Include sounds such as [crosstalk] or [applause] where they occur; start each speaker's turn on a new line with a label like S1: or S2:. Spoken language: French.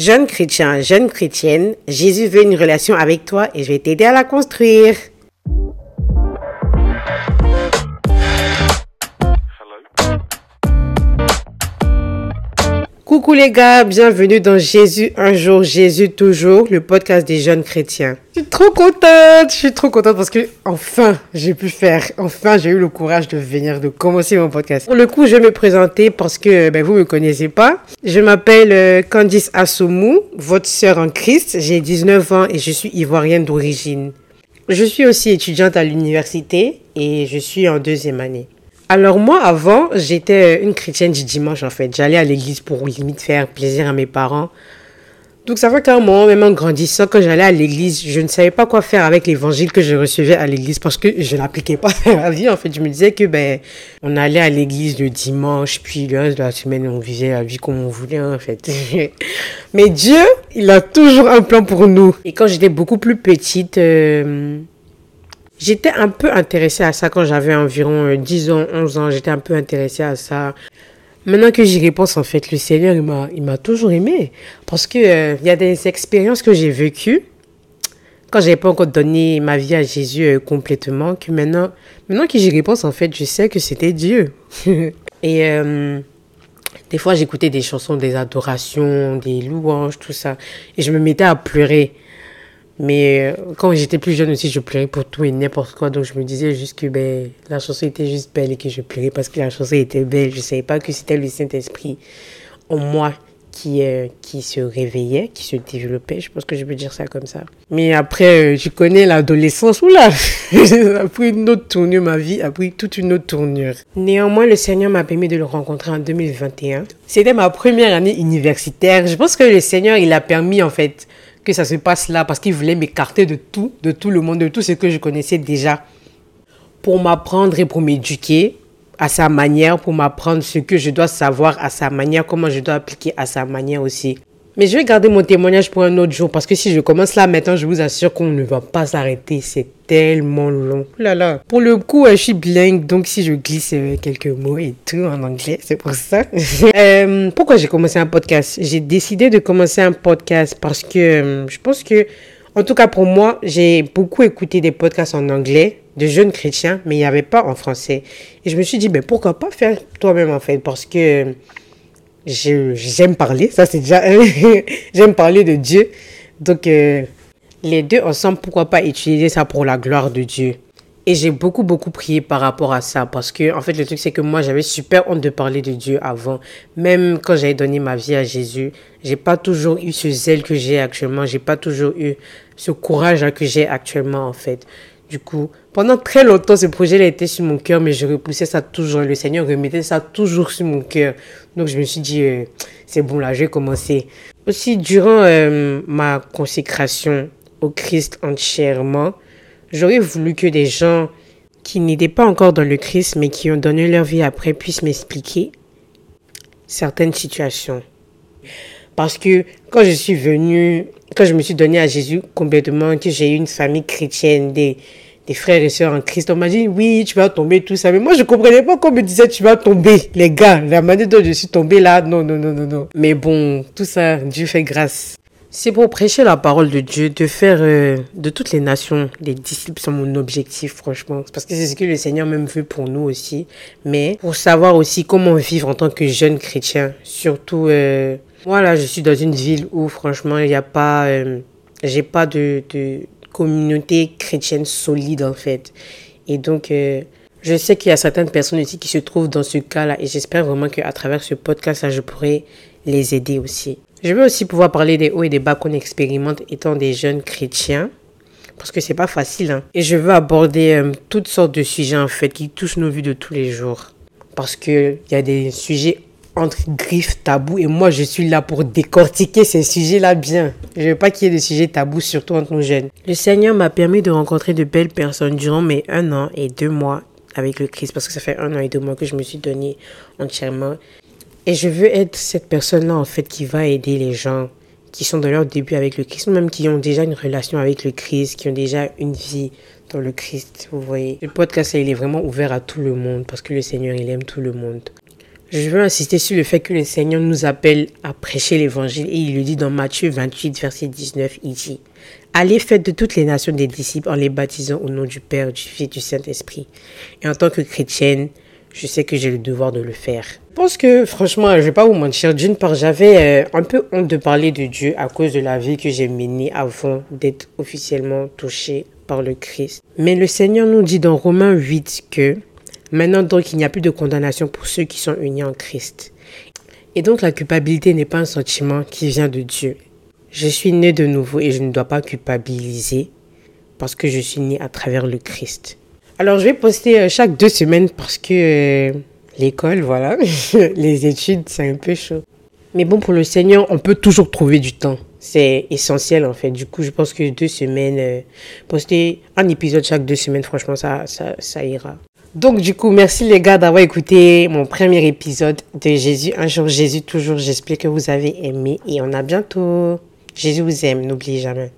S1: Jeune chrétien, jeune chrétienne, Jésus veut une relation avec toi et je vais t'aider à la construire. Coucou les gars, bienvenue dans Jésus un jour, Jésus toujours, le podcast des jeunes chrétiens. Je suis trop contente, je suis trop contente parce que enfin j'ai pu faire, enfin j'ai eu le courage de venir, de commencer mon podcast. Pour le coup, je vais me présenter parce que ben, vous me connaissez pas. Je m'appelle euh, Candice Assoumou, votre sœur en Christ. J'ai 19 ans et je suis ivoirienne d'origine. Je suis aussi étudiante à l'université et je suis en deuxième année. Alors moi, avant, j'étais une chrétienne du dimanche, en fait. J'allais à l'église pour limite faire plaisir à mes parents. Donc ça fait qu'à un moment, même en grandissant, quand j'allais à l'église, je ne savais pas quoi faire avec l'évangile que je recevais à l'église parce que je n'appliquais pas [laughs] ma vie. En fait, je me disais que ben, on allait à l'église le dimanche, puis le reste de la semaine, on vivait la vie comme on voulait, en fait. [laughs] Mais Dieu, il a toujours un plan pour nous. Et quand j'étais beaucoup plus petite, euh, J'étais un peu intéressée à ça quand j'avais environ 10 euh, ans, 11 ans. J'étais un peu intéressée à ça. Maintenant que j'y réponds, en fait, le Seigneur, il m'a, il m'a toujours aimé. Parce que euh, il y a des expériences que j'ai vécues quand j'avais pas encore donné ma vie à Jésus euh, complètement, que maintenant, maintenant que j'y réponds, en fait, je sais que c'était Dieu. [laughs] Et des fois, j'écoutais des chansons, des adorations, des louanges, tout ça. Et je me mettais à pleurer. Mais euh, quand j'étais plus jeune aussi, je pleurais pour tout et n'importe quoi. Donc je me disais juste que ben, la chanson était juste belle et que je pleurais parce que la chanson était belle. Je ne savais pas que c'était le Saint-Esprit en moi qui, euh, qui se réveillait, qui se développait. Je pense que je peux dire ça comme ça. Mais après, euh, connais l'adolescence. Oula [laughs] Ça a pris une autre tournure, ma vie a pris toute une autre tournure. Néanmoins, le Seigneur m'a permis de le rencontrer en 2021. C'était ma première année universitaire. Je pense que le Seigneur, il a permis en fait que ça se passe là parce qu'il voulait m'écarter de tout, de tout le monde, de tout ce que je connaissais déjà pour m'apprendre et pour m'éduquer à sa manière, pour m'apprendre ce que je dois savoir à sa manière, comment je dois appliquer à sa manière aussi. Mais je vais garder mon témoignage pour un autre jour parce que si je commence là maintenant, je vous assure qu'on ne va pas s'arrêter. C'est tellement long. Là là. Pour le coup, je suis bilingue, donc si je glisse euh, quelques mots et tout en anglais, c'est pour ça. [laughs] Euh, pourquoi j'ai commencé un podcast? J'ai décidé de commencer un podcast parce que euh, je pense que, en tout cas pour moi, j'ai beaucoup écouté des podcasts en anglais de jeunes chrétiens, mais il n'y avait pas en français. Et je me suis dit, ben pourquoi pas faire toi-même en fait? Parce que j'aime parler, ça c'est déjà, [laughs] j'aime parler de Dieu. Donc, euh, les deux ensemble, pourquoi pas utiliser ça pour la gloire de Dieu? Et j'ai beaucoup, beaucoup prié par rapport à ça. Parce que, en fait, le truc, c'est que moi, j'avais super honte de parler de Dieu avant. Même quand j'avais donné ma vie à Jésus, j'ai pas toujours eu ce zèle que j'ai actuellement. J'ai pas toujours eu ce courage que j'ai actuellement, en fait. Du coup, pendant très longtemps, ce projet a été sur mon cœur, mais je repoussais ça toujours. Le Seigneur remettait ça toujours sur mon cœur. Donc, je me suis dit, euh, c'est bon, là, je vais commencer. Aussi, durant euh, ma consécration au Christ entièrement, j'aurais voulu que des gens qui n'étaient pas encore dans le Christ, mais qui ont donné leur vie après, puissent m'expliquer certaines situations. Parce que quand je suis venue quand je me suis donné à Jésus complètement, que j'ai eu une famille chrétienne, des, des frères et sœurs en Christ, on m'a dit, oui, tu vas tomber, tout ça. Mais moi, je comprenais pas qu'on me disait, tu vas tomber, les gars. La manière dont je suis tombée là, non, non, non, non, non. Mais bon, tout ça, Dieu fait grâce. C'est pour prêcher la parole de Dieu, de faire euh, de toutes les nations des disciples, c'est mon objectif, franchement. Parce que c'est ce que le Seigneur même veut pour nous aussi. Mais pour savoir aussi comment vivre en tant que jeune chrétien, surtout euh, voilà, je suis dans une ville où franchement, il n'y a pas, euh, j'ai pas de, de, communauté chrétienne solide en fait. Et donc, euh, je sais qu'il y a certaines personnes aussi qui se trouvent dans ce cas-là et j'espère vraiment qu'à travers ce podcast-là, je pourrai les aider aussi. Je veux aussi pouvoir parler des hauts et des bas qu'on expérimente étant des jeunes chrétiens parce que c'est pas facile. Hein. Et je veux aborder euh, toutes sortes de sujets en fait qui touchent nos vies de tous les jours. Parce qu'il y a des sujets entre griffes, tabous. Et moi, je suis là pour décortiquer ces sujets-là bien. Je veux pas qu'il y ait de sujets tabous, surtout entre nos jeunes. Le Seigneur m'a permis de rencontrer de belles personnes durant mes un an et deux mois avec le Christ. Parce que ça fait un an et deux mois que je me suis donné entièrement. Et je veux être cette personne-là, en fait, qui va aider les gens qui sont dans leur début avec le Christ, ou même qui ont déjà une relation avec le Christ, qui ont déjà une vie dans le Christ, vous voyez. Le podcast, il est vraiment ouvert à tout le monde parce que le Seigneur, il aime tout le monde. Je veux insister sur le fait que le Seigneur nous appelle à prêcher l'évangile et il le dit dans Matthieu 28, verset 19, il dit Allez, faites de toutes les nations des disciples en les baptisant au nom du Père, du Fils et du Saint-Esprit. Et en tant que chrétienne, je sais que j'ai le devoir de le faire. Je pense que, franchement, je vais pas vous mentir, d'une part, j'avais euh, un peu honte de parler de Dieu à cause de la vie que j'ai menée avant d'être officiellement touchée par le Christ. Mais le Seigneur nous dit dans Romains 8 que maintenant donc il n'y a plus de condamnation pour ceux qui sont unis en Christ. Et donc la culpabilité n'est pas un sentiment qui vient de Dieu. Je suis né de nouveau et je ne dois pas culpabiliser parce que je suis né à travers le Christ. Alors je vais poster euh, chaque deux semaines parce que euh, l'école, voilà, [laughs] les études, c'est un peu chaud. Mais bon, pour le Seigneur, on peut toujours trouver du temps. C'est essentiel en fait. Du coup, je pense que deux semaines, euh, poster un épisode chaque deux semaines, franchement, ça, ça, ça ira. Donc du coup, merci les gars d'avoir écouté mon premier épisode de Jésus. Un jour, Jésus toujours. J'espère que vous avez aimé et on a bientôt. Jésus vous aime, n'oubliez jamais.